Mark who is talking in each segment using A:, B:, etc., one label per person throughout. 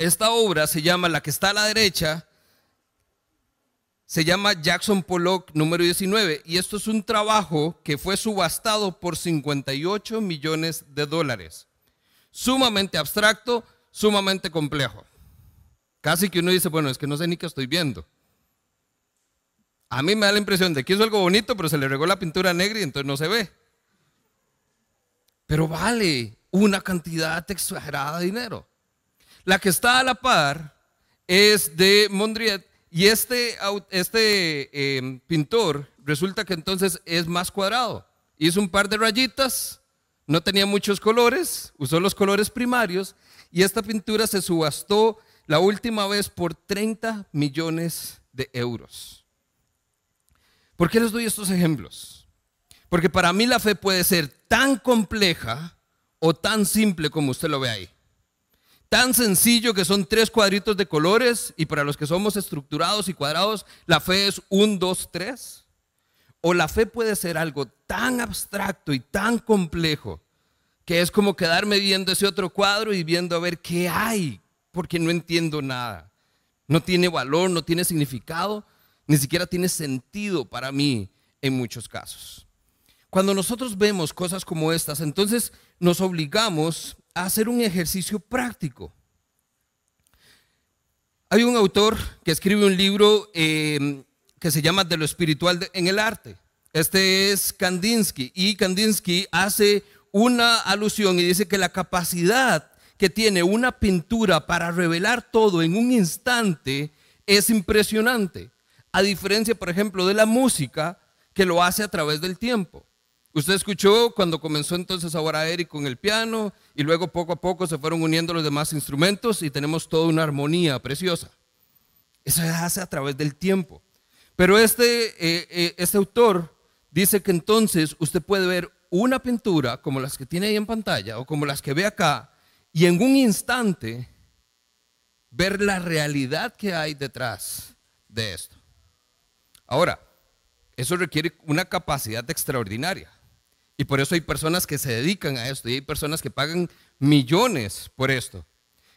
A: Esta obra se llama, la que está a la derecha, se llama Jackson Pollock número 19 y esto es un trabajo que fue subastado por 58 millones de dólares. Sumamente abstracto, sumamente complejo. Casi que uno dice, bueno, es que no sé ni qué estoy viendo. A mí me da la impresión de que hizo algo bonito, pero se le regó la pintura negra y entonces no se ve. Pero vale una cantidad exagerada de dinero. La que está a la par es de Mondrian y este, este em, pintor resulta que entonces es más cuadrado. Hizo un par de rayitas, no tenía muchos colores, usó los colores primarios y esta pintura se subastó la última vez por 30 millones de euros. ¿Por qué les doy estos ejemplos? Porque para mí la fe puede ser tan compleja o tan simple como usted lo ve ahí tan sencillo que son tres cuadritos de colores y para los que somos estructurados y cuadrados, la fe es un, dos, tres. O la fe puede ser algo tan abstracto y tan complejo que es como quedarme viendo ese otro cuadro y viendo a ver qué hay, porque no entiendo nada. No tiene valor, no tiene significado, ni siquiera tiene sentido para mí en muchos casos. Cuando nosotros vemos cosas como estas, entonces nos obligamos hacer un ejercicio práctico. Hay un autor que escribe un libro em, que se llama De lo espiritual en el arte. Este es Kandinsky y Kandinsky hace una alusión y dice que la capacidad que tiene una pintura para revelar todo en un instante es impresionante. A diferencia, por ejemplo, de la música que lo hace a través del tiempo. Usted escuchó cuando comenzó entonces ahora Eric con el piano y luego poco a poco se fueron uniendo los demás instrumentos y tenemos toda una armonía preciosa. Eso se hace a través del tiempo. Pero este, eh, eh, este autor dice que entonces usted puede ver una pintura como las que tiene ahí en pantalla o como las que ve acá y en un instante ver la realidad que hay detrás de esto. Ahora, eso requiere una capacidad extraordinaria. Y por eso hay personas que se dedican a esto y hay personas que pagan millones por esto.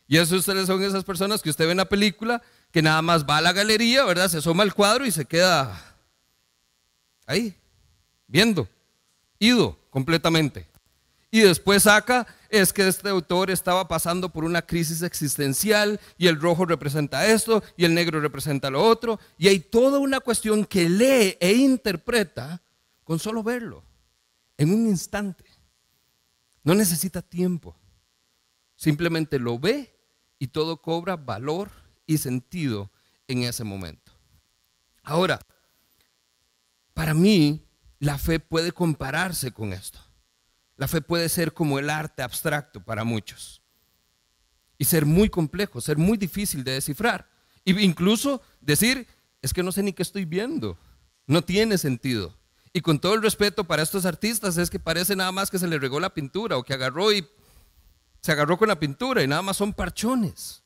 A: Y esos son esas personas que usted ve en la película que nada más va a la galería, ¿verdad? Se asoma al cuadro y se queda ahí, viendo, ido completamente. Y después saca, es que este autor estaba pasando por una crisis existencial y el rojo representa esto y el negro representa lo otro. Y hay toda una cuestión que lee e interpreta con solo verlo en un instante. No necesita tiempo. Simplemente lo ve y todo cobra valor y sentido en ese momento. Ahora, para mí, la fe puede compararse con esto. La fe puede ser como el arte abstracto para muchos y ser muy complejo, ser muy difícil de descifrar. E incluso decir, es que no sé ni qué estoy viendo, no tiene sentido. Y con todo el respeto para estos artistas, es que parece nada más que se le regó la pintura o que agarró y se agarró con la pintura y nada más son parchones.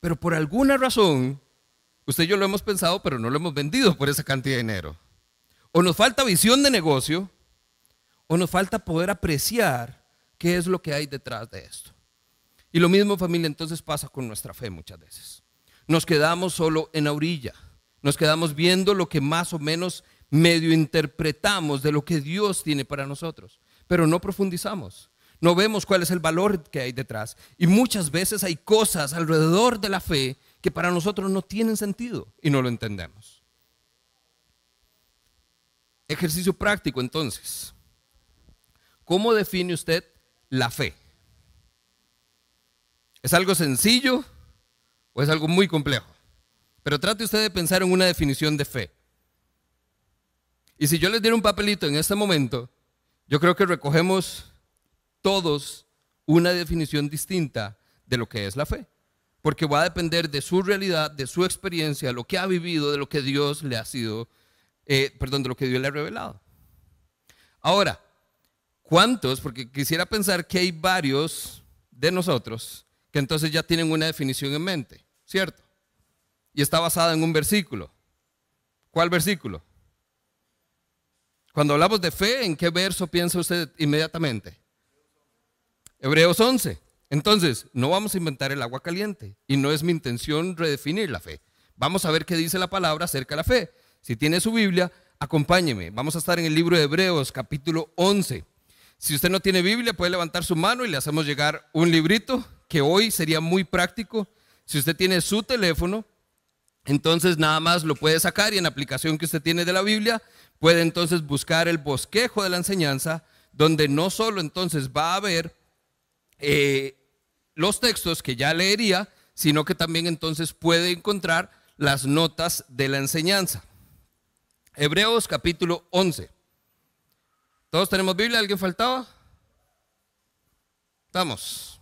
A: Pero por alguna razón, usted y yo lo hemos pensado, pero no lo hemos vendido por esa cantidad de dinero. O nos falta visión de negocio, o nos falta poder apreciar qué es lo que hay detrás de esto. Y lo mismo familia entonces pasa con nuestra fe muchas veces. Nos quedamos solo en la orilla, nos quedamos viendo lo que más o menos medio interpretamos de lo que Dios tiene para nosotros, pero no profundizamos. No vemos cuál es el valor que hay detrás. Y muchas veces hay cosas alrededor de la fe que para nosotros no tienen sentido y no lo entendemos. Ejercicio práctico entonces. ¿Cómo define usted la fe? ¿Es algo sencillo o es algo muy complejo? Pero trate usted de pensar en una definición de fe. Y si yo les diera un papelito en este momento, yo creo que recogemos todos una definición distinta de lo que es la fe. Porque va a depender de su realidad, de su experiencia, lo que ha vivido, de lo que Dios le ha sido, eh, perdón, de lo que Dios le ha revelado. Ahora, ¿cuántos? Porque quisiera pensar que hay varios de nosotros que entonces ya tienen una definición en mente, ¿cierto? Y está basada en un versículo. ¿Cuál versículo? Cuando hablamos de fe, ¿en qué verso piensa usted inmediatamente? Hebreos 11. Entonces, no vamos a inventar el agua caliente y no es mi intención redefinir la fe. Vamos a ver qué dice la palabra acerca de la fe. Si tiene su Biblia, acompáñeme. Vamos a estar en el libro de Hebreos, capítulo 11. Si usted no tiene Biblia, puede levantar su mano y le hacemos llegar un librito que hoy sería muy práctico. Si usted tiene su teléfono, entonces nada más lo puede sacar y en la aplicación que usted tiene de la Biblia, puede entonces buscar el bosquejo de la enseñanza, donde no solo entonces va a ver eh, los textos que ya leería, sino que también entonces puede encontrar las notas de la enseñanza. Hebreos capítulo 11. ¿Todos tenemos Biblia? ¿Alguien faltaba? Vamos.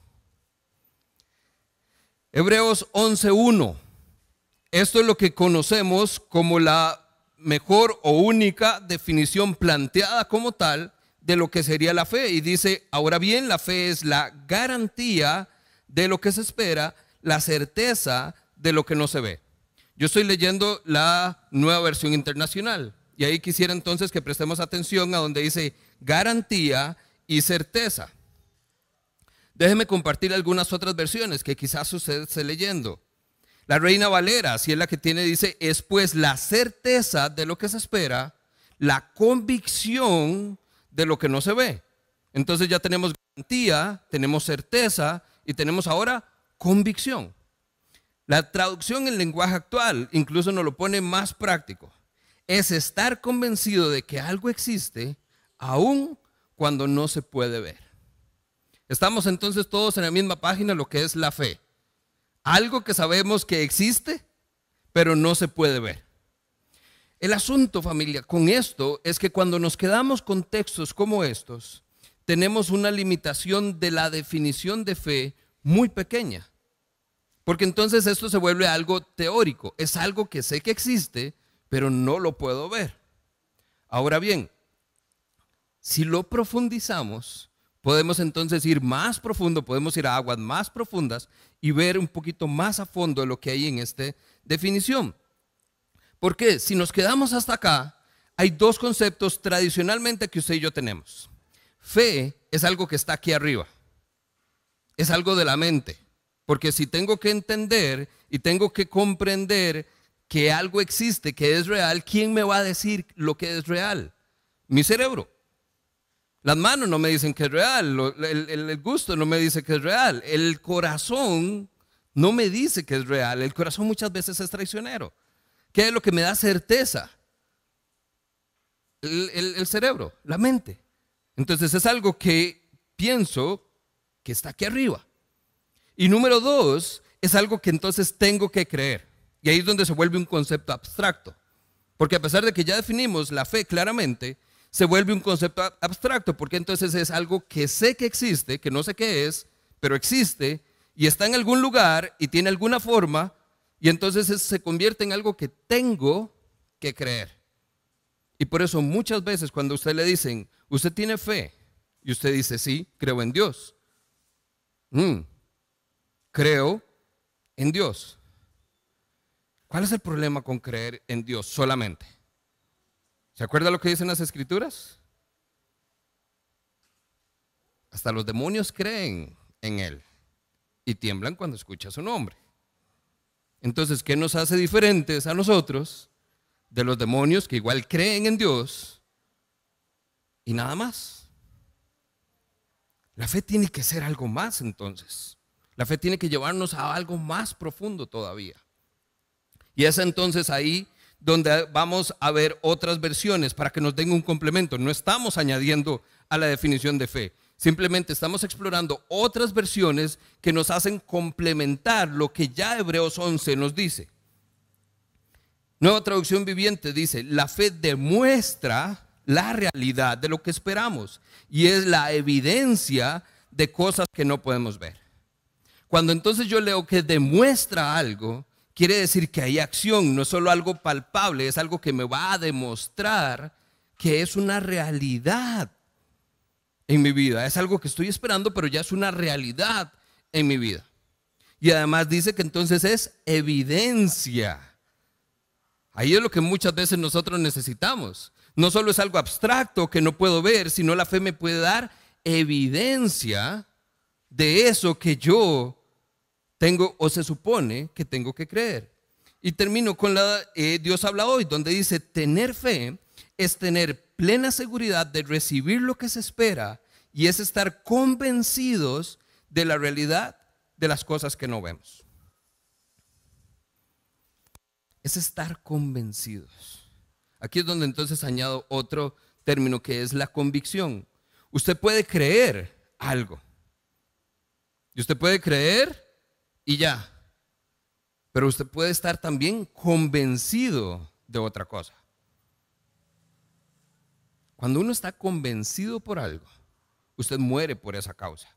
A: Hebreos 11.1. Esto es lo que conocemos como la mejor o única definición planteada como tal de lo que sería la fe. Y dice, ahora bien, la fe es la garantía de lo que se espera, la certeza de lo que no se ve. Yo estoy leyendo la nueva versión internacional y ahí quisiera entonces que prestemos atención a donde dice garantía y certeza. Déjeme compartir algunas otras versiones que quizás usted esté leyendo. La Reina Valera, así es la que tiene, dice, es pues la certeza de lo que se espera, la convicción de lo que no se ve. Entonces ya tenemos garantía, tenemos certeza y tenemos ahora convicción. La traducción en lenguaje actual incluso nos lo pone más práctico. Es estar convencido de que algo existe aún cuando no se puede ver. Estamos entonces todos en la misma página, lo que es la fe. Algo que sabemos que existe, pero no se puede ver. El asunto, familia, con esto es que cuando nos quedamos con textos como estos, tenemos una limitación de la definición de fe muy pequeña. Porque entonces esto se vuelve algo teórico, es algo que sé que existe, pero no lo puedo ver. Ahora bien, si lo profundizamos, podemos entonces ir más profundo, podemos ir a aguas más profundas y ver un poquito más a fondo lo que hay en esta definición. Porque si nos quedamos hasta acá, hay dos conceptos tradicionalmente que usted y yo tenemos. Fe es algo que está aquí arriba, es algo de la mente. Porque si tengo que entender y tengo que comprender que algo existe, que es real, ¿quién me va a decir lo que es real? Mi cerebro. Las manos no me dicen que es real, el, el, gusto no me dice que es real, el corazón no me dice que es real, el corazón muchas veces es traicionero. ¿Qué es lo que me da certeza? El, cerebro, la mente. Entonces es algo que pienso que está aquí arriba. Y número dos, es algo que entonces tengo que creer. Y ahí es donde se vuelve un concepto abstracto. Porque a pesar de que ya definimos la fe claramente, se vuelve un concepto abstracto, porque entonces es algo que sé que existe, que no sé qué es, pero existe y está en algún lugar y tiene alguna forma, y entonces se convierte en algo que tengo que creer. Y por eso muchas veces cuando usted le dicen, usted tiene fe, y usted dice, sí, creo en Dios. Mm, creo en Dios. ¿Cuál es el problema con creer en Dios solamente? ¿Se acuerda lo que dicen las escrituras? Hasta los demonios creen en Él y tiemblan cuando escuchan su nombre. Entonces, ¿qué nos hace diferentes a nosotros de los demonios que igual creen en Dios y nada más? La fe tiene que ser algo más entonces. La fe tiene que llevarnos a algo más profundo todavía. Y es entonces ahí donde vamos a ver otras versiones para que nos den un complemento. No estamos añadiendo a la definición de fe. Simplemente estamos explorando otras versiones que nos hacen complementar lo que ya Hebreos 11 nos dice. Nueva traducción viviente dice, la fe demuestra la realidad de lo que esperamos y es la evidencia de cosas que no podemos ver. Cuando entonces yo leo que demuestra algo, quiere decir que hay acción, no es solo algo palpable, es algo que me va a demostrar que es una realidad en mi vida. Es algo que estoy esperando, pero ya es una realidad en mi vida. Y además dice que entonces es evidencia. Ahí es lo que muchas veces nosotros necesitamos. No solo es algo abstracto que no puedo ver, sino la fe me puede dar evidencia de eso que yo tengo o se supone que tengo que creer. Y termino con la, eh, Dios habla hoy, donde dice, tener fe es tener plena seguridad de recibir lo que se espera y es estar convencidos de la realidad de las cosas que no vemos. Es estar convencidos. Aquí es donde entonces añado otro término que es la convicción. Usted puede creer algo. Y usted puede creer y ya. Pero usted puede estar también convencido de otra cosa. Cuando uno está convencido por algo, usted muere por esa causa.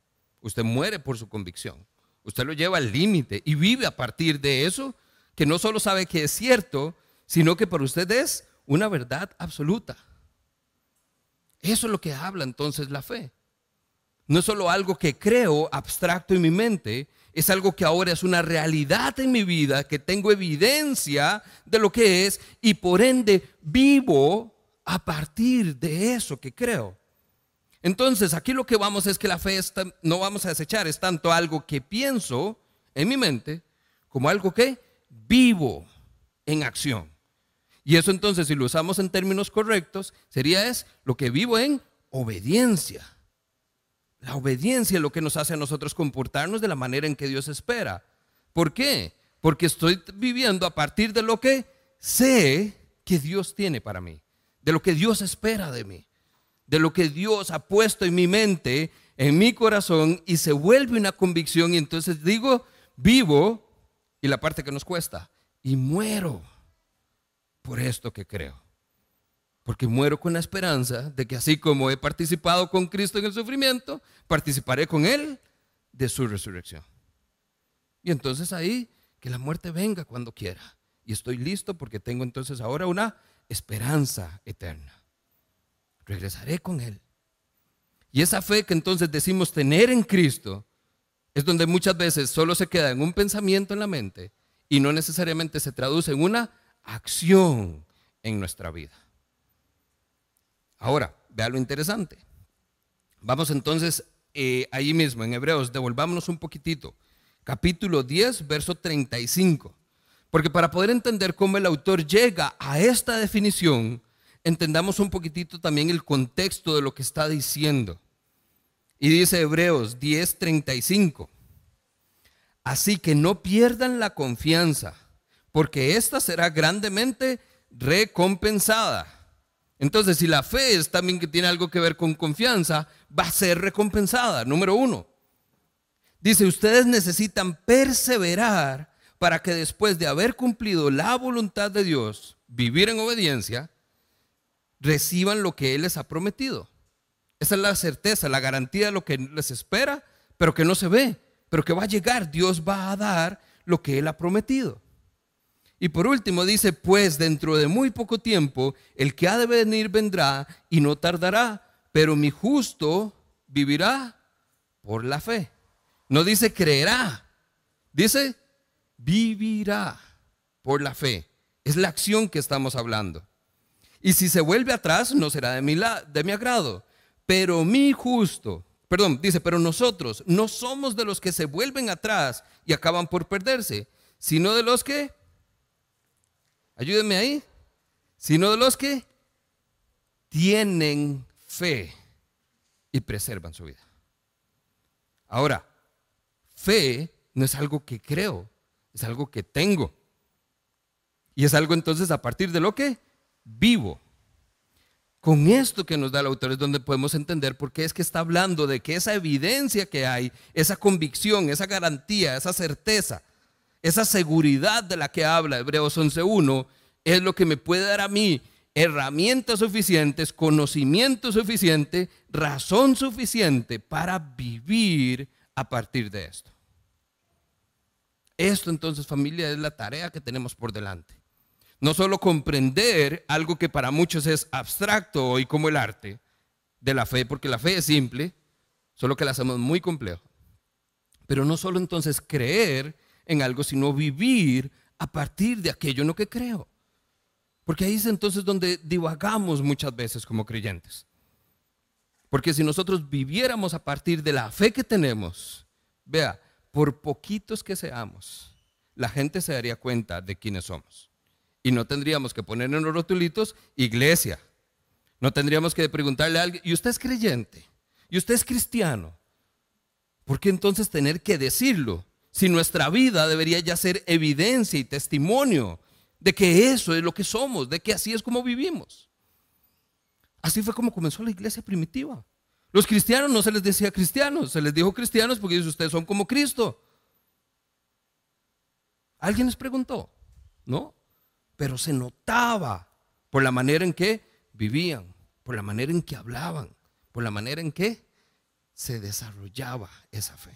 A: Usted muere por su convicción. Usted lo lleva al límite y vive a partir de eso que no solo sabe que es cierto, sino que para usted es una verdad absoluta. Eso es lo que habla entonces la fe. No es solo algo que creo abstracto en mi mente, es algo que ahora es una realidad en mi vida, que tengo evidencia de lo que es y por ende vivo a partir de eso que creo. Entonces, aquí lo que vamos es que la fe no vamos a desechar, es tanto algo que pienso en mi mente como algo que vivo en acción. Y eso entonces, si lo usamos en términos correctos, sería es lo que vivo en obediencia. La obediencia es lo que nos hace a nosotros comportarnos de la manera en que Dios espera. ¿Por qué? Porque estoy viviendo a partir de lo que sé que Dios tiene para mí, de lo que Dios espera de mí, de lo que Dios ha puesto en mi mente, en mi corazón, y se vuelve una convicción y entonces digo, vivo, y la parte que nos cuesta, y muero por esto que creo. Porque muero con la esperanza de que así como he participado con Cristo en el sufrimiento, participaré con Él de su resurrección. Y entonces ahí, que la muerte venga cuando quiera. Y estoy listo porque tengo entonces ahora una esperanza eterna. Regresaré con Él. Y esa fe que entonces decimos tener en Cristo es donde muchas veces solo se queda en un pensamiento en la mente y no necesariamente se traduce en una acción en nuestra vida. Ahora, vea lo interesante. Vamos entonces eh, ahí mismo, en Hebreos, devolvámonos un poquitito. Capítulo 10, verso 35. Porque para poder entender cómo el autor llega a esta definición, entendamos un poquitito también el contexto de lo que está diciendo. Y dice Hebreos 10, 35. Así que no pierdan la confianza, porque ésta será grandemente recompensada. Entonces, si la fe es también que tiene algo que ver con confianza, va a ser recompensada. Número uno. Dice, ustedes necesitan perseverar para que después de haber cumplido la voluntad de Dios, vivir en obediencia, reciban lo que Él les ha prometido. Esa es la certeza, la garantía de lo que les espera, pero que no se ve, pero que va a llegar. Dios va a dar lo que Él ha prometido. Y por último dice, pues dentro de muy poco tiempo el que ha de venir vendrá y no tardará, pero mi justo vivirá por la fe. No dice creerá, dice vivirá por la fe. Es la acción que estamos hablando. Y si se vuelve atrás, no será de mi, de mi agrado. Pero mi justo, perdón, dice, pero nosotros no somos de los que se vuelven atrás y acaban por perderse, sino de los que ayúdenme ahí, sino de los que tienen fe y preservan su vida. Ahora, fe no es algo que creo, es algo que tengo. Y es algo entonces a partir de lo que vivo. Con esto que nos da el autor es donde podemos entender por qué es que está hablando de que esa evidencia que hay, esa convicción, esa garantía, esa certeza, esa seguridad de la que habla Hebreos 11.1 es lo que me puede dar a mí herramientas suficientes, conocimiento suficiente, razón suficiente para vivir a partir de esto. Esto entonces familia es la tarea que tenemos por delante. No solo comprender algo que para muchos es abstracto hoy como el arte de la fe, porque la fe es simple, solo que la hacemos muy complejo. Pero no solo entonces creer en algo, sino vivir a partir de aquello en lo que creo. Porque ahí es entonces donde divagamos muchas veces como creyentes. Porque si nosotros viviéramos a partir de la fe que tenemos vea, por poquitos que seamos, la gente se daría cuenta de quiénes somos. Y no tendríamos que poner en los rotulitos iglesia. No tendríamos que preguntarle a alguien, ¿y usted es creyente? ¿Y usted es cristiano? ¿Por qué entonces tener que decirlo? Si nuestra vida debería ya ser evidencia y testimonio de que eso es lo que somos, de que así es como vivimos. Así fue como comenzó la iglesia primitiva. Los cristianos no se les decía cristianos, se les dijo cristianos porque dice, ustedes son como Cristo. ¿Alguien les preguntó? No, pero se notaba por la manera en que vivían, por la manera en que hablaban, por la manera en que se desarrollaba esa fe.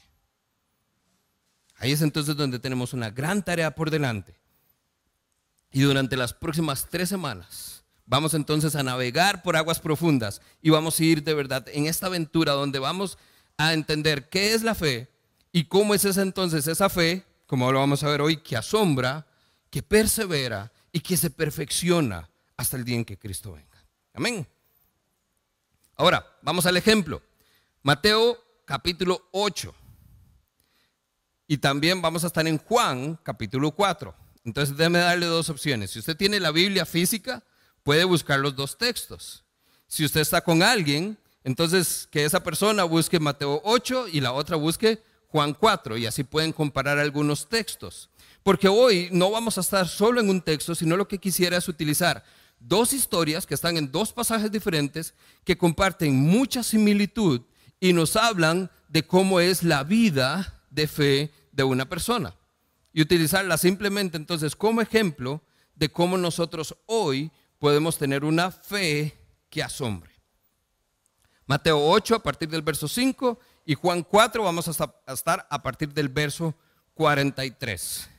A: Ahí es entonces donde tenemos una gran tarea por delante. Y durante las próximas tres semanas vamos entonces a navegar por aguas profundas y vamos a ir de verdad en esta aventura donde vamos a entender qué es la fe y cómo es esa entonces esa fe, como lo vamos a ver hoy, que asombra, que persevera y que se perfecciona hasta el día en que Cristo venga. Amén. Ahora, vamos al ejemplo. Mateo capítulo 8. Y también vamos a estar en Juan capítulo 4. Entonces déjeme darle dos opciones. Si usted tiene la Biblia física, puede buscar los dos textos. Si usted está con alguien, entonces que esa persona busque Mateo 8 y la otra busque Juan 4 y así pueden comparar algunos textos. Porque hoy no vamos a estar solo en un texto, sino lo que quisiera es utilizar dos historias que están en dos pasajes diferentes que comparten mucha similitud y nos hablan de cómo es la vida de fe de una persona y utilizarla simplemente entonces como ejemplo de cómo nosotros hoy podemos tener una fe que asombre. Mateo 8 a partir del verso 5 y Juan 4 vamos a estar a partir del verso 43.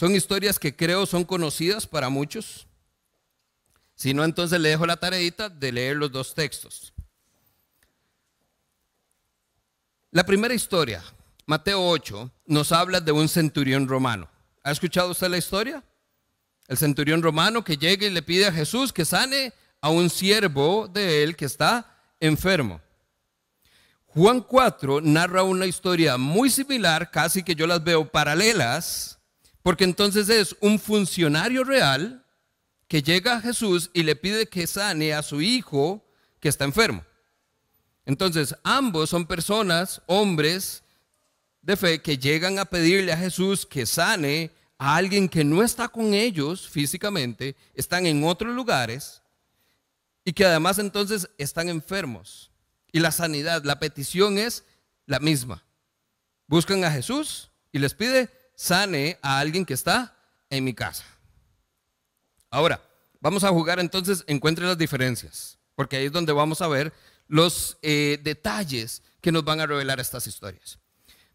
A: Son historias que creo son conocidas para muchos. Si no, entonces le dejo la tareita de leer los dos textos. La primera historia, Mateo 8, nos habla de un centurión romano. ¿Ha escuchado usted la historia? El centurión romano que llega y le pide a Jesús que sane a un siervo de él que está enfermo. Juan 4 narra una historia muy similar, casi que yo las veo paralelas, porque entonces es un funcionario real que llega a Jesús y le pide que sane a su hijo que está enfermo. Entonces, ambos son personas, hombres de fe, que llegan a pedirle a Jesús que sane a alguien que no está con ellos físicamente, están en otros lugares y que además entonces están enfermos. Y la sanidad, la petición es la misma. Buscan a Jesús y les pide, sane a alguien que está en mi casa. Ahora, vamos a jugar entonces, encuentre las diferencias, porque ahí es donde vamos a ver los eh, detalles que nos van a revelar estas historias.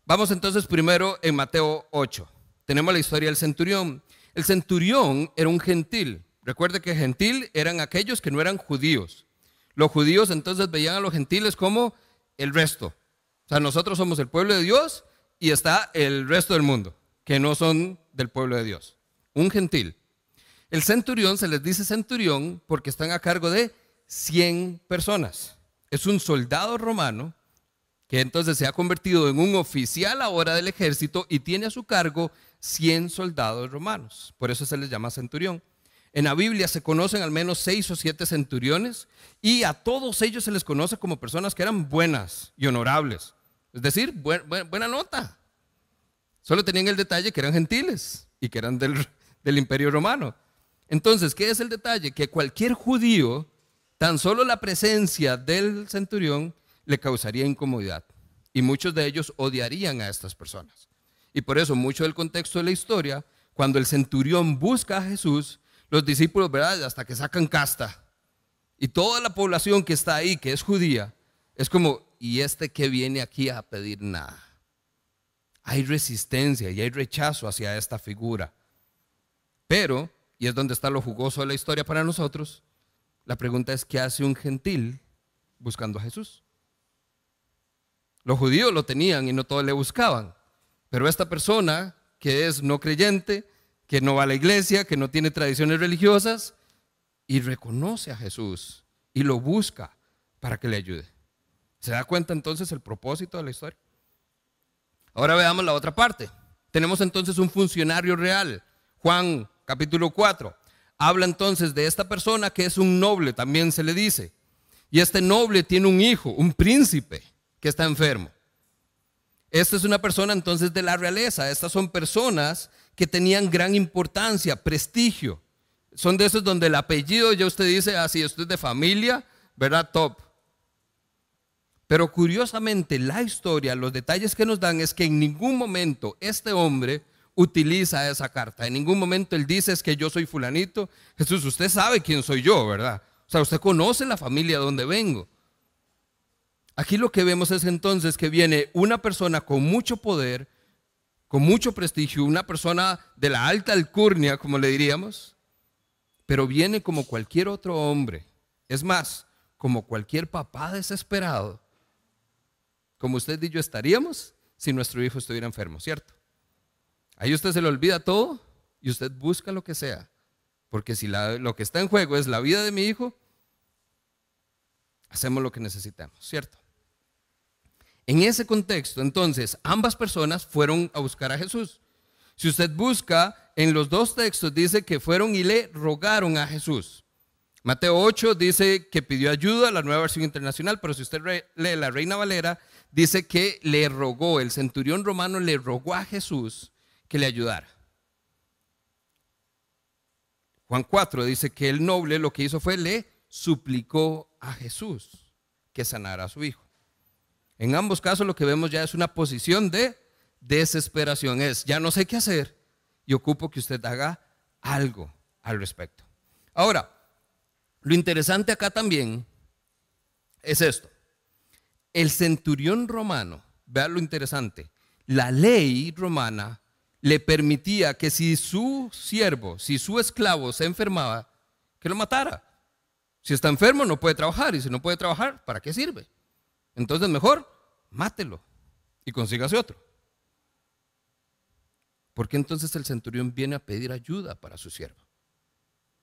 A: Vamos entonces primero en Mateo 8. Tenemos la historia del centurión. El centurión era un gentil. Recuerde que gentil eran aquellos que no eran judíos. Los judíos entonces veían a los gentiles como el resto. O sea, nosotros somos el pueblo de Dios y está el resto del mundo, que no son del pueblo de Dios. Un gentil. El centurión se les dice centurión porque están a cargo de 100 personas. Es un soldado romano que entonces se ha convertido en un oficial ahora del ejército y tiene a su cargo 100 soldados romanos. Por eso se les llama centurión. En la Biblia se conocen al menos seis o siete centuriones y a todos ellos se les conoce como personas que eran buenas y honorables. Es decir, buena nota. Solo tenían el detalle que eran gentiles y que eran del, imperio romano. Entonces, ¿qué es el detalle? Que cualquier judío, tan solo la presencia del centurión le causaría incomodidad. Y muchos de ellos odiarían a estas personas. Y por eso, mucho del contexto de la historia, cuando el centurión busca a Jesús, los discípulos, ¿verdad? Hasta que sacan casta. Y toda la población que está ahí, que es judía, es como, ¿y este que viene aquí a pedir nada? Hay resistencia y hay rechazo hacia esta figura. Pero y es donde está lo jugoso de la historia para nosotros, la pregunta es, ¿qué hace un gentil buscando a Jesús? Los judíos lo tenían y no todos le buscaban, pero esta persona que es no creyente, que no va a la iglesia, que no tiene tradiciones religiosas, y reconoce a Jesús y lo busca para que le ayude. ¿Se da cuenta entonces el propósito de la historia? Ahora veamos la otra parte. Tenemos entonces un funcionario real. Juan capítulo 4. Habla entonces de esta persona que es un noble, también se le dice. Y este noble tiene un hijo, un príncipe, que está enfermo. Esta es una persona entonces de la realeza. Estas son personas que tenían gran importancia, prestigio. Son de esos donde el apellido ya usted dice, ah, usted es de familia, ¿verdad? Top. Pero curiosamente la historia, los detalles que nos dan es que en ningún momento este hombre utiliza esa carta. En ningún momento él dice es que yo soy fulanito. Jesús, usted sabe quién soy yo, ¿verdad? O sea, usted conoce la familia de donde vengo. Aquí lo que vemos es entonces que viene una persona con mucho poder, con mucho prestigio, una persona de la alta alcurnia, como le diríamos, pero viene como cualquier otro hombre. Es más, como cualquier papá desesperado, como usted y yo estaríamos si nuestro hijo estuviera enfermo, ¿cierto? Ahí usted se le olvida todo y usted busca lo que sea. Porque si lo que está en juego es la vida de mi hijo, hacemos lo que necesitamos, ¿cierto? En ese contexto, entonces, ambas personas fueron a buscar a Jesús. Si usted busca, en los dos textos dice que fueron y le rogaron a Jesús. Mateo 8 dice que pidió ayuda, la nueva versión internacional, pero si usted lee la Reina Valera, dice que le rogó, el centurión romano le rogó a Jesús que le ayudara. Juan 4 dice que el noble lo que hizo fue le suplicó a Jesús que sanara a su hijo. En ambos casos lo que vemos ya es una posición de desesperación. Es, ya no sé qué hacer y ocupo que usted haga algo al respecto. Ahora, lo interesante acá también es esto. El centurión romano, vean lo interesante, la ley romana le permitía que si su siervo, si su esclavo se enfermaba, que lo matara. Si está enfermo no puede trabajar y si no puede trabajar, ¿para qué sirve? Entonces mejor mátelo y consígase otro. ¿Por qué entonces el centurión viene a pedir ayuda para su siervo?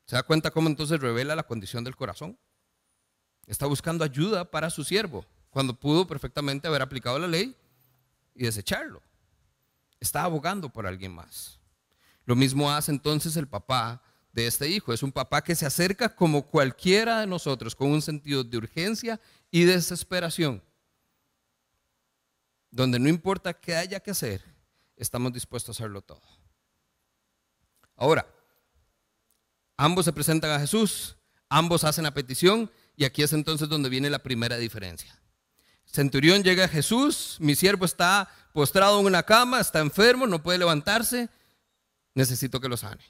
A: ¿Se da cuenta cómo entonces revela la condición del corazón? Está buscando ayuda para su siervo, cuando pudo perfectamente haber aplicado la ley y desecharlo está abogando por alguien más. Lo mismo hace entonces el papá de este hijo. Es un papá que se acerca como cualquiera de nosotros, con un sentido de urgencia y desesperación, donde no importa qué haya que hacer, estamos dispuestos a hacerlo todo. Ahora, ambos se presentan a Jesús, ambos hacen la petición y aquí es entonces donde viene la primera diferencia. Centurión llega a Jesús, mi siervo está postrado en una cama, está enfermo, no puede levantarse, necesito que lo sane.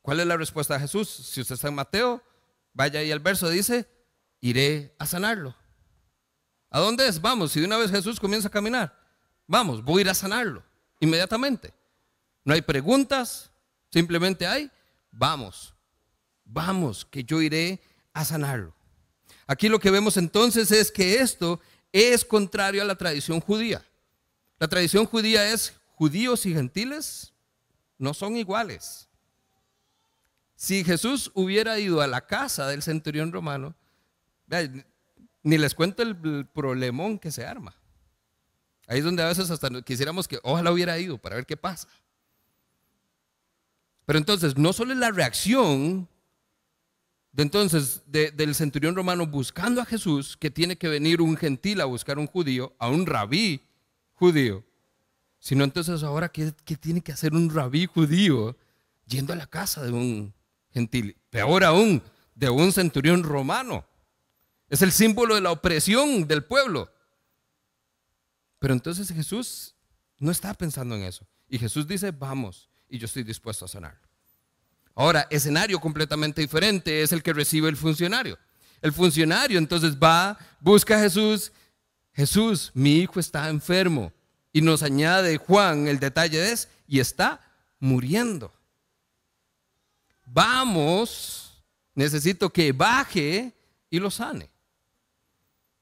A: ¿Cuál es la respuesta de Jesús? Si usted está en Mateo, vaya ahí al verso, dice, iré a sanarlo. ¿A dónde es? Vamos, si de una vez Jesús comienza a caminar, vamos, voy a ir a sanarlo, inmediatamente. No hay preguntas, simplemente hay, vamos, vamos, que yo iré a sanarlo. Aquí lo que vemos entonces es que esto es contrario a la tradición judía. La tradición judía es judíos y gentiles no son iguales. Si Jesús hubiera ido a la casa del centurión romano, ni les cuento el problemón que se arma. Ahí es donde a veces hasta quisiéramos que ojalá hubiera ido para ver qué pasa. Pero entonces, no solo es la reacción entonces del centurión romano buscando a Jesús, que tiene que venir un gentil a buscar a un judío, a un rabí judío, sino entonces ahora, ¿qué, tiene que hacer un rabí judío yendo a la casa de un gentil? Peor aún, de un centurión romano. Es el símbolo de la opresión del pueblo. Pero entonces Jesús no está pensando en eso. Y Jesús dice, vamos, y yo estoy dispuesto a sanar. Ahora, escenario completamente diferente es el que recibe el funcionario. El funcionario entonces va, busca a Jesús. Jesús, mi hijo está enfermo. Y nos añade Juan, el detalle es, y está muriendo. Vamos, necesito que baje y lo sane.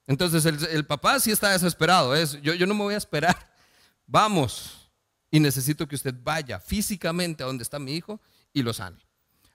A: Entonces el, papá sí está desesperado, es, yo, yo no me voy a esperar. Vamos, y necesito que usted vaya físicamente a donde está mi hijo y lo sane.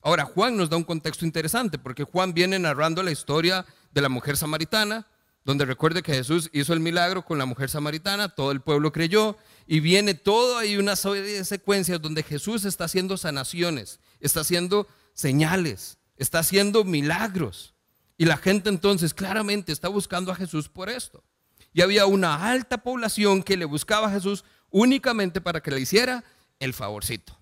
A: Ahora, Juan nos da un contexto interesante porque Juan viene narrando la historia de la mujer samaritana, donde recuerde que Jesús hizo el milagro con la mujer samaritana, todo el pueblo creyó y viene todo ahí una serie de secuencias donde Jesús está haciendo sanaciones, está haciendo señales, está haciendo milagros. Y la gente entonces claramente está buscando a Jesús por esto. Y había una alta población que le buscaba a Jesús únicamente para que le hiciera el favorcito.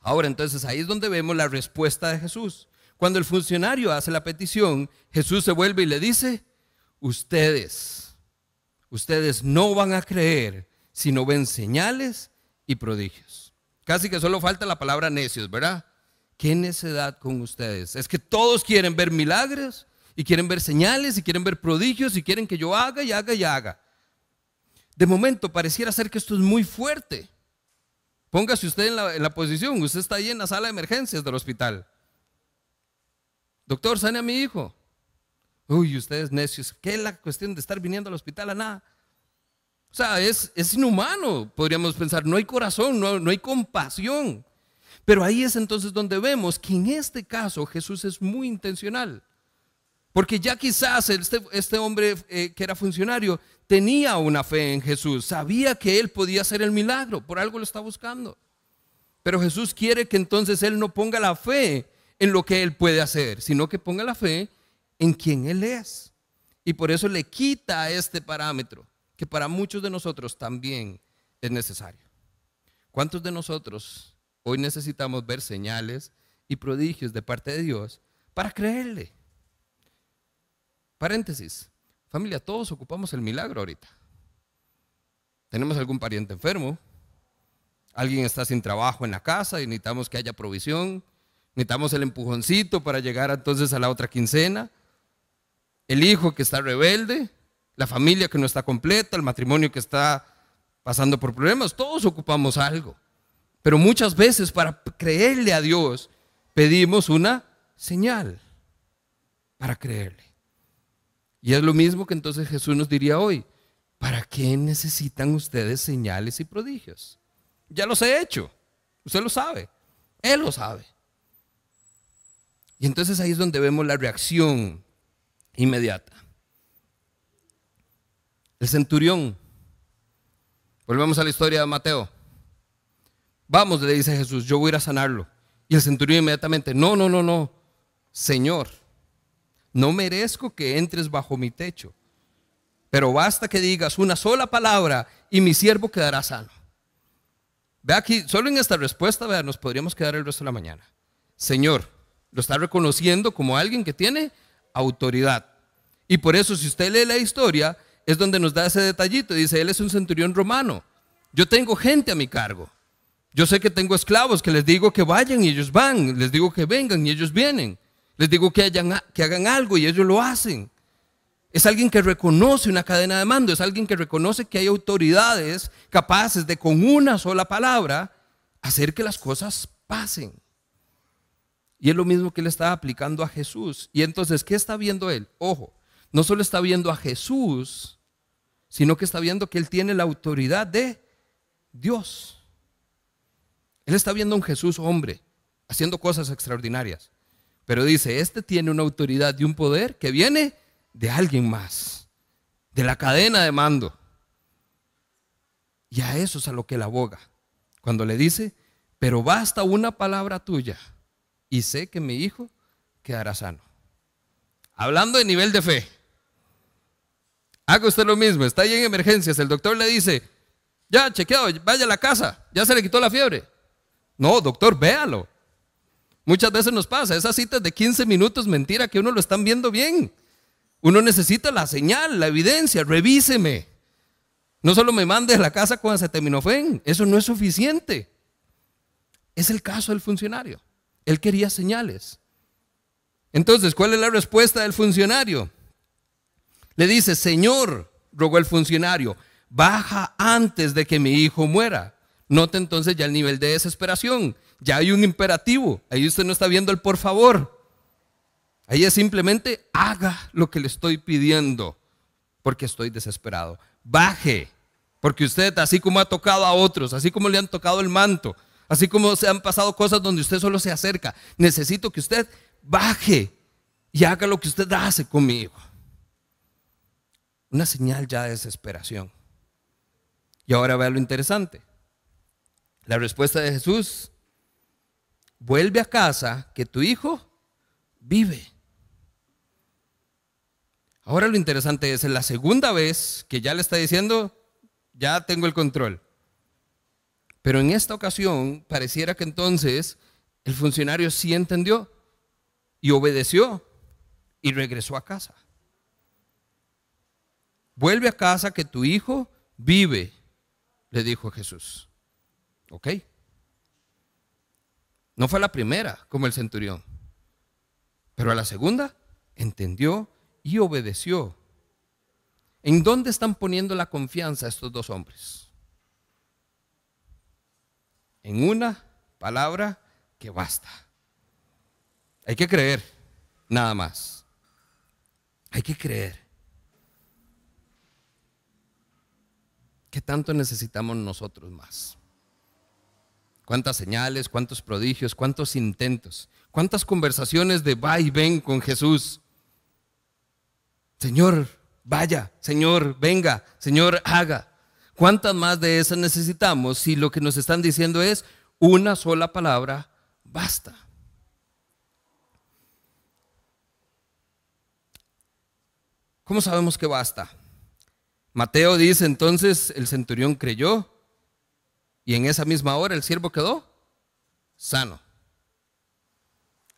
A: Ahora entonces ahí es donde vemos la respuesta de Jesús. Cuando el funcionario hace la petición, Jesús se vuelve y le dice, ustedes, ustedes no van a creer si no ven señales y prodigios. Casi que solo falta la palabra necios, ¿verdad? ¿Qué necedad con ustedes? Es que todos quieren ver milagros y quieren ver señales y quieren ver prodigios y quieren que yo haga y haga y haga. De momento pareciera ser que esto es muy fuerte. Póngase usted en la, posición, usted está ahí en la sala de emergencias del hospital. Doctor, sane a mi hijo. Uy, ustedes necios, ¿qué es la cuestión de estar viniendo al hospital a nada? O sea, es, es inhumano, podríamos pensar, no hay corazón, no, no hay compasión. Pero ahí es entonces donde vemos que en este caso Jesús es muy intencional. Porque ya quizás este, este hombre eh, que era funcionario tenía una fe en Jesús, sabía que él podía hacer el milagro, por algo lo está buscando. Pero Jesús quiere que entonces él no ponga la fe en lo que él puede hacer, sino que ponga la fe en quien él es. Y por eso le quita este parámetro, que para muchos de nosotros también es necesario. ¿Cuántos de nosotros hoy necesitamos ver señales y prodigios de parte de Dios para creerle? Paréntesis. Familia, todos ocupamos el milagro ahorita. Tenemos algún pariente enfermo, alguien está sin trabajo en la casa y necesitamos que haya provisión, necesitamos el empujoncito para llegar entonces a la otra quincena, el hijo que está rebelde, la familia que no está completa, el matrimonio que está pasando por problemas, todos ocupamos algo. Pero muchas veces para creerle a Dios pedimos una señal para creerle. Y es lo mismo que entonces Jesús nos diría hoy. ¿Para qué necesitan ustedes señales y prodigios? Ya los he hecho. Usted lo sabe. Él lo sabe. Y entonces ahí es donde vemos la reacción inmediata. El centurión. Volvemos a la historia de Mateo. Vamos, le dice Jesús, yo voy a ir a sanarlo. Y el centurión inmediatamente, no, no, no, no. Señor, no merezco que entres bajo mi techo, pero basta que digas una sola palabra y mi siervo quedará sano. Ve aquí, solo en esta respuesta, vea, nos podríamos quedar el resto de la mañana. Señor, lo está reconociendo como alguien que tiene autoridad. Y por eso, si usted lee la historia, es donde nos da ese detallito. Dice, él es un centurión romano. Yo tengo gente a mi cargo. Yo sé que tengo esclavos que les digo que vayan y ellos van. Les digo que vengan y ellos vienen. Les digo que, hagan algo y ellos lo hacen. Es alguien que reconoce una cadena de mando, es alguien que reconoce que hay autoridades capaces de con una sola palabra hacer que las cosas pasen. Y es lo mismo que él está aplicando a Jesús. Y entonces, ¿qué está viendo él? Ojo, no solo está viendo a Jesús, sino que está viendo que él tiene la autoridad de Dios. Él está viendo a un Jesús hombre, haciendo cosas extraordinarias. Pero dice, este tiene una autoridad y un poder que viene de alguien más, de la cadena de mando. Y a eso es a lo que él aboga. Cuando le dice, pero basta una palabra tuya y sé que mi hijo quedará sano. Hablando de nivel de fe. Haga usted lo mismo, está ahí en emergencias, el doctor le dice, ya, chequeado, vaya a la casa, ya se le quitó la fiebre. No, doctor, véalo. Muchas veces nos pasa, esas citas de 15 minutos, mentira, que uno lo están viendo bien. Uno necesita la señal, la evidencia, revíseme. No solo me mande a la casa con acetaminofén, eso no es suficiente. Es el caso del funcionario. Él quería señales. Entonces, ¿cuál es la respuesta del funcionario? Le dice, Señor, rogó el funcionario, baja antes de que mi hijo muera. Note entonces ya el nivel de desesperación. Ya hay un imperativo. Ahí usted no está viendo el por favor. Ahí es simplemente haga lo que le estoy pidiendo porque estoy desesperado. Baje Porque usted, así como ha tocado a otros, así como le han tocado el manto, así como se han pasado cosas donde usted solo se acerca, necesito que usted baje y haga lo que usted hace conmigo. Una señal ya de desesperación. Y ahora vea lo interesante. La respuesta de Jesús, vuelve a casa que tu hijo vive. Ahora lo interesante es, en la segunda vez que ya le está diciendo, ya tengo el control. Pero en esta ocasión pareciera que entonces el funcionario sí entendió y obedeció y regresó a casa. Vuelve a casa que tu hijo vive, le dijo Jesús. ¿Ok? No fue la primera como el centurión, pero a la segunda entendió y obedeció. ¿En dónde están poniendo la confianza estos dos hombres? En una palabra que basta. Hay que creer, nada más. Hay que creer. ¿Qué tanto necesitamos nosotros más? ¿Cuántas señales, cuántos prodigios, cuántos intentos, cuántas conversaciones de va y ven con Jesús? Señor, vaya, Señor, venga, Señor, haga. ¿Cuántas más de esas necesitamos si lo que nos están diciendo es una sola palabra, basta? ¿Cómo sabemos que basta? Mateo dice entonces, el centurión creyó y en esa misma hora el siervo quedó sano.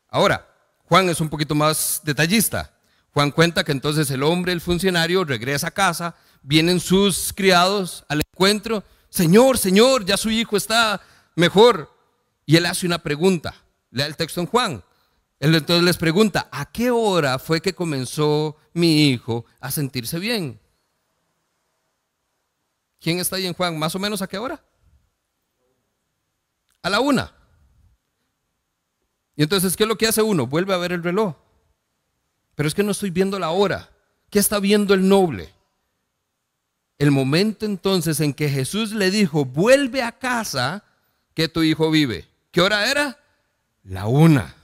A: Ahora, Juan es un poquito más detallista. Juan cuenta que entonces el hombre, el funcionario, regresa a casa, vienen sus criados al encuentro, Señor, Señor, ya su hijo está mejor. Y él hace una pregunta, lea el texto en Juan. Él entonces les pregunta, ¿a qué hora fue que comenzó mi hijo a sentirse bien? ¿Quién está ahí en Juan? ¿Más o menos a qué hora? A la una. Y entonces, ¿qué es lo que hace uno? Vuelve a ver el reloj. Pero es que no estoy viendo la hora. ¿Qué está viendo el noble? El momento entonces en que Jesús le dijo, vuelve a casa que tu hijo vive. ¿Qué hora era? La una.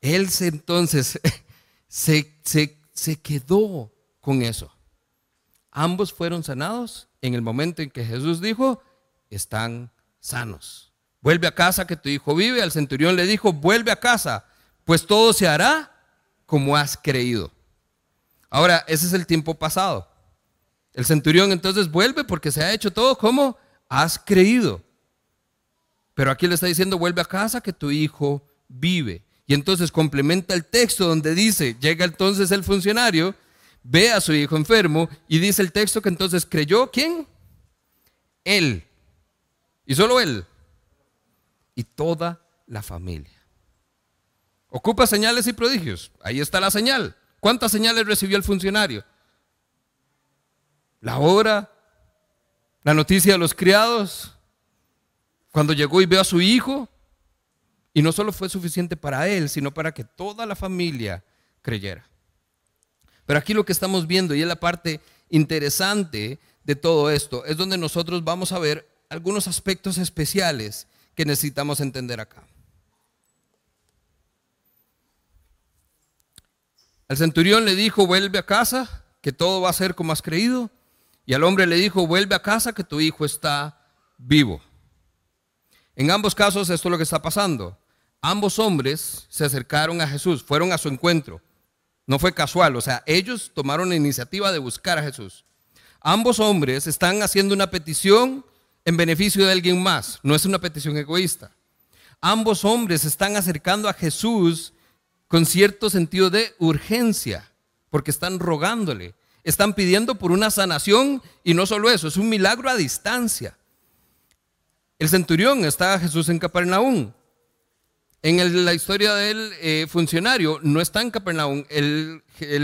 A: Él se, entonces se, se quedó con eso. Ambos fueron sanados en el momento en que Jesús dijo, están sanos. Vuelve a casa que tu hijo vive. Al centurión le dijo, vuelve a casa, pues todo se hará como has creído. Ahora, ese es el tiempo pasado. El centurión entonces vuelve porque se ha hecho todo como has creído. Pero aquí le está diciendo, vuelve a casa que tu hijo vive. Y entonces complementa el texto donde dice, llega entonces el funcionario, ve a su hijo enfermo y dice el texto que entonces creyó, ¿quién? Él. Y solo él. Y toda la familia. Ocupa señales y prodigios. Ahí está la señal. ¿Cuántas señales recibió el funcionario? La hora, la noticia de los criados, cuando llegó y vio a su hijo, y no solo fue suficiente para él, sino para que toda la familia creyera. Pero aquí lo que estamos viendo, y es la parte interesante de todo esto, es donde nosotros vamos a ver algunos aspectos especiales que necesitamos entender acá. Al centurión le dijo, vuelve a casa, que todo va a ser como has creído. Y al hombre le dijo, vuelve a casa, que tu hijo está vivo. En ambos casos esto es lo que está pasando. Ambos hombres se acercaron a Jesús, fueron a su encuentro. No fue casual, o sea, ellos tomaron la iniciativa de buscar a Jesús. Ambos hombres están haciendo una petición en beneficio de alguien más, no es una petición egoísta. Ambos hombres están acercando a Jesús con cierto sentido de urgencia, porque están rogándole, están pidiendo por una sanación y no solo eso, es un milagro a distancia. El centurión está Jesús en Capernaum. En la historia del eh, funcionario no está en Capernaum, el,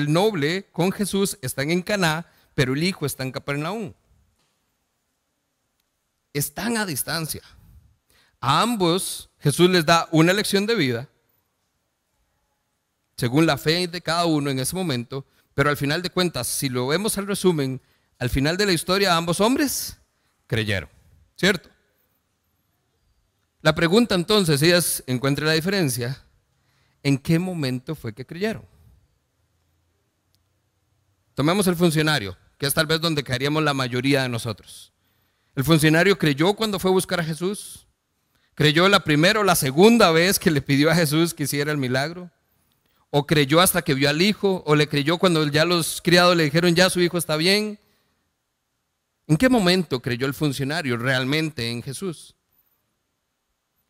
A: noble con Jesús está en Caná, pero el hijo está en Capernaum. Están a distancia. A ambos Jesús les da una lección de vida según la fe de cada uno en ese momento, pero al final de cuentas, si lo vemos al resumen, Al final de la historia ambos hombres creyeron, ¿cierto? La pregunta entonces, si ellas encuentran la diferencia, ¿en qué momento fue que creyeron? Tomemos el funcionario, que es tal vez donde caeríamos la mayoría de nosotros. El funcionario creyó cuando fue a buscar a Jesús. ¿Creyó la primera o la segunda vez que le pidió a Jesús que hiciera el milagro? ¿O creyó hasta que vio al hijo? ¿O le creyó cuando ya los criados le dijeron ya su hijo está bien? ¿En qué momento creyó el funcionario realmente en Jesús?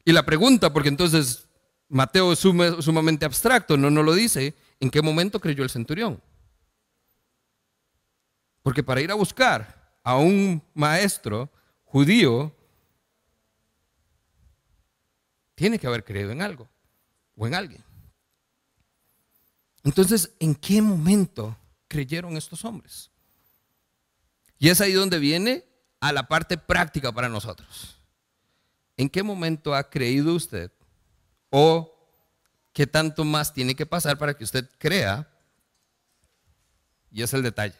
A: Y la pregunta, porque entonces Mateo es sumamente abstracto, no nos lo dice, ¿en qué momento creyó el centurión? Porque para ir a buscar a un maestro judío, tiene que haber creído en algo o en alguien. Entonces, ¿en qué momento creyeron estos hombres? Y es ahí donde viene a la parte práctica para nosotros. ¿En qué momento ha creído usted? ¿O qué tanto más tiene que pasar para que usted crea? Y es el detalle,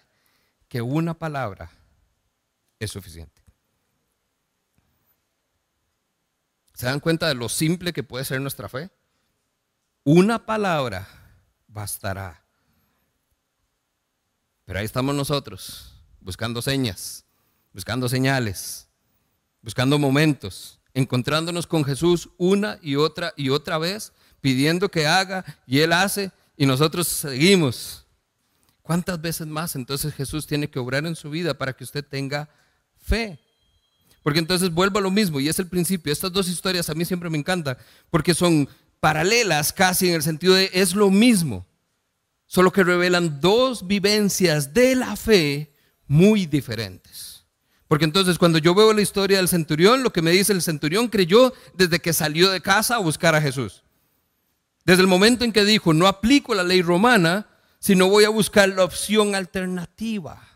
A: que una palabra es suficiente. ¿Se dan cuenta de lo simple que puede ser nuestra fe? Una palabra bastará. Pero ahí estamos nosotros, buscando señas, buscando señales, buscando momentos, encontrándonos con Jesús una y otra y otra vez, pidiendo que haga y Él hace y nosotros seguimos. ¿Cuántas veces más entonces Jesús tiene que obrar en su vida para que usted tenga fe? Porque entonces vuelvo a lo mismo y es el principio. Estas dos historias a mí siempre me encantan porque son paralelas casi en el sentido de es lo mismo, solo que revelan dos vivencias de la fe muy diferentes. Porque entonces cuando yo veo la historia del centurión, lo que me dice el centurión creyó desde que salió de casa a buscar a Jesús. Desde el momento en que dijo, no aplico la ley romana, sino voy a buscar la opción alternativa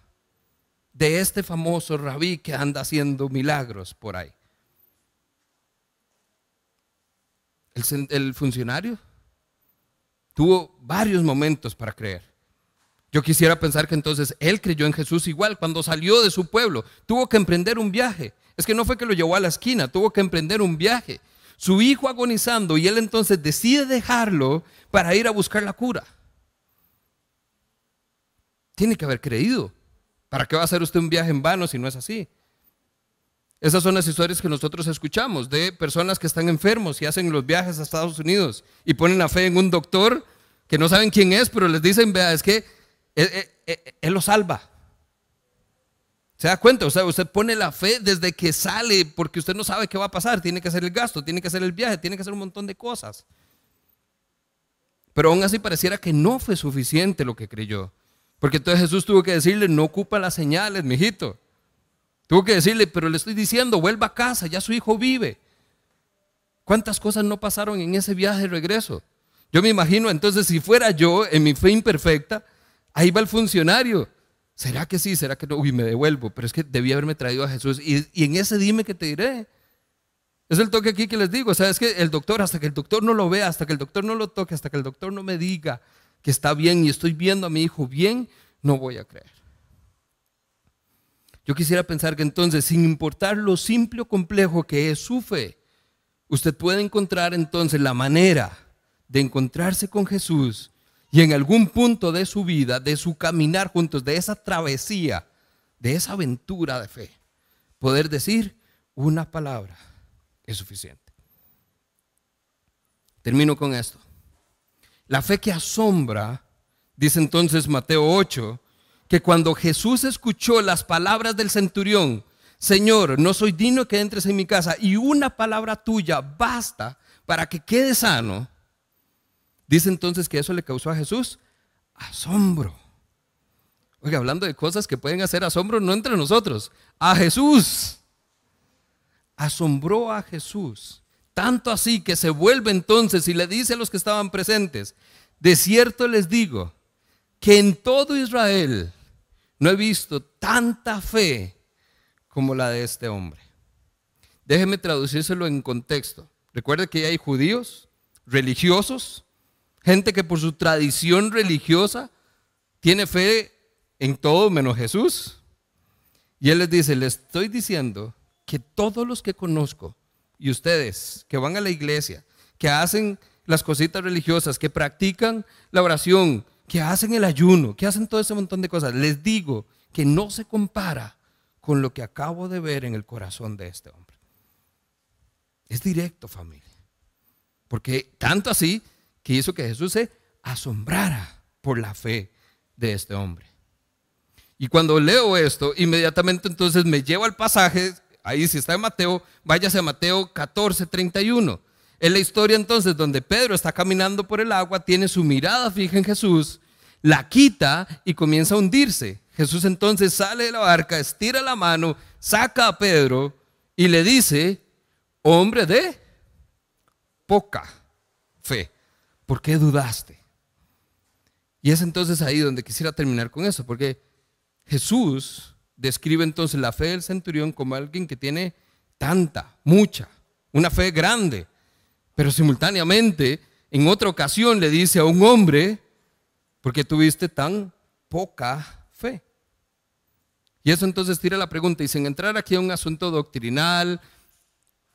A: de este famoso rabí que anda haciendo milagros por ahí. El, funcionario tuvo varios momentos para creer. Yo quisiera pensar que entonces él creyó en Jesús igual cuando salió de su pueblo. Tuvo que emprender un viaje. Es que no fue que lo llevó a la esquina, tuvo que emprender un viaje. Su hijo agonizando y él entonces decide dejarlo para ir a buscar la cura. Tiene que haber creído. ¿Para qué va a hacer usted un viaje en vano si no es así? Esas son las historias que nosotros escuchamos de personas que están enfermos y hacen los viajes a Estados Unidos y ponen la fe en un doctor que no saben quién es, pero les dicen, vea, es que él, él lo salva. ¿Se da cuenta? O sea, usted pone la fe desde que sale porque usted no sabe qué va a pasar. Tiene que hacer el gasto, tiene que hacer el viaje, tiene que hacer un montón de cosas. Pero aún así pareciera que no fue suficiente lo que creyó. Porque entonces Jesús tuvo que decirle, no ocupa las señales, mijito. Tuvo que decirle, pero le estoy diciendo, vuelva a casa, ya su hijo vive. ¿Cuántas cosas no pasaron en ese viaje de regreso? Yo me imagino, entonces, si fuera yo, en mi fe imperfecta, ahí va el funcionario. ¿Será que sí? ¿Será que no? Uy, me devuelvo, pero es que debía haberme traído a Jesús. Y, y en ese dime que te diré. Es el toque aquí que les digo. O sea, es que el doctor, hasta que el doctor no lo vea, hasta que el doctor no lo toque, hasta que el doctor no me diga, que está bien y estoy viendo a mi hijo bien, no voy a creer. Yo quisiera pensar que entonces, sin importar lo simple o complejo que es su fe, usted puede encontrar entonces la manera de encontrarse con Jesús y en algún punto de su vida, de su caminar juntos, de esa travesía, de esa aventura de fe, poder decir una palabra es suficiente. Termino con esto. La fe que asombra, dice entonces Mateo 8, que cuando Jesús escuchó las palabras del centurión, Señor, no soy digno que entres en mi casa y una palabra tuya basta para que quede sano, dice entonces que eso le causó a Jesús asombro. Oiga, hablando de cosas que pueden hacer asombro no entre nosotros, a Jesús. Asombró a Jesús tanto así que se vuelve entonces y le dice a los que estaban presentes, de cierto les digo que en todo Israel no he visto tanta fe como la de este hombre. Déjeme traducírselo en contexto. Recuerde que hay judíos, religiosos, gente que por su tradición religiosa tiene fe en todo menos Jesús. Y él les dice, le estoy diciendo que todos los que conozco y ustedes que van a la iglesia, que hacen las cositas religiosas, que practican la oración, que hacen el ayuno, que hacen todo ese montón de cosas, les digo que no se compara con lo que acabo de ver en el corazón de este hombre. Es directo, familia. Porque tanto así que hizo que Jesús se asombrara por la fe de este hombre. Y cuando leo esto, inmediatamente entonces me llevo al pasaje, ahí si está en Mateo, váyase a Mateo 14, 31. Es la historia entonces donde Pedro está caminando por el agua, tiene su mirada fija en Jesús, la quita y comienza a hundirse. Jesús entonces sale de la barca, estira la mano, saca a Pedro y le dice, hombre de poca fe, ¿por qué dudaste? Y es entonces ahí donde quisiera terminar con eso, porque Jesús describe entonces la fe del centurión como alguien que tiene tanta, mucha, una fe grande, pero simultáneamente en otra ocasión le dice a un hombre, ¿por qué tuviste tan poca fe? Y eso entonces tira la pregunta, y sin entrar aquí a un asunto doctrinal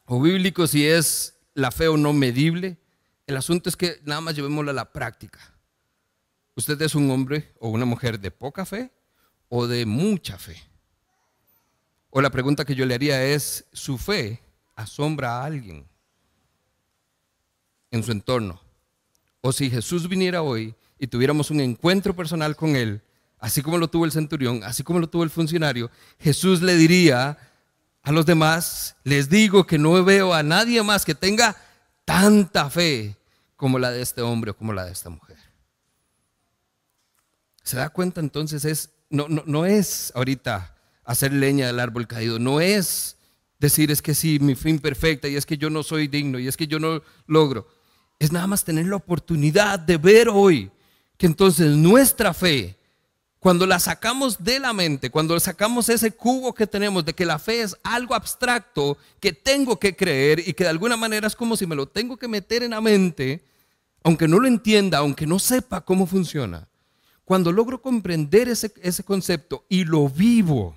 A: o bíblico, si es la fe o no medible, el asunto es que nada más llevémoslo a la práctica. ¿Usted es un hombre o una mujer de poca fe o de mucha fe? O la pregunta que yo le haría es, ¿su fe asombra a alguien en su entorno? O si Jesús viniera hoy y tuviéramos un encuentro personal con Él, así como lo tuvo el centurión, así como lo tuvo el funcionario, Jesús le diría a los demás, les digo que no veo a nadie más que tenga tanta fe como la de este hombre o como la de esta mujer. ¿Se da cuenta entonces? Es, no, no, no es ahorita hacer leña del árbol caído, no es decir es que sí, mi fin perfecta y es que yo no soy digno y es que yo no logro. Es nada más tener la oportunidad de ver hoy que entonces nuestra fe, cuando la sacamos de la mente, cuando sacamos ese cubo que tenemos de que la fe es algo abstracto que tengo que creer y que de alguna manera es como si me lo tengo que meter en la mente, aunque no lo entienda, aunque no sepa cómo funciona, cuando logro comprender ese, ese concepto y lo vivo,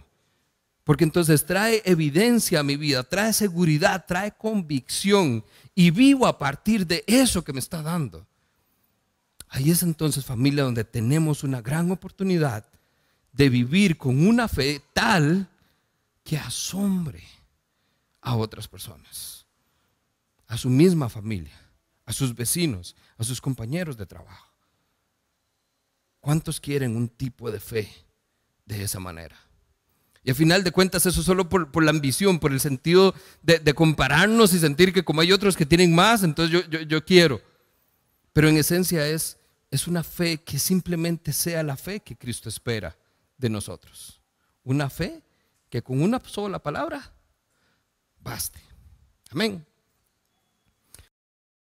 A: porque entonces trae evidencia a mi vida, trae seguridad, trae convicción y vivo a partir de eso que me está dando. Ahí es entonces familia donde tenemos una gran oportunidad de vivir con una fe tal que asombre a otras personas, a su misma familia, a sus vecinos, a sus compañeros de trabajo. ¿Cuántos quieren un tipo de fe de esa manera? Y al final de cuentas eso solo por, la ambición, por el sentido de, compararnos y sentir que como hay otros que tienen más, entonces yo, yo, quiero. Pero en esencia es, es una fe que simplemente sea la fe que Cristo espera de nosotros. Una fe que con una sola palabra baste. Amén.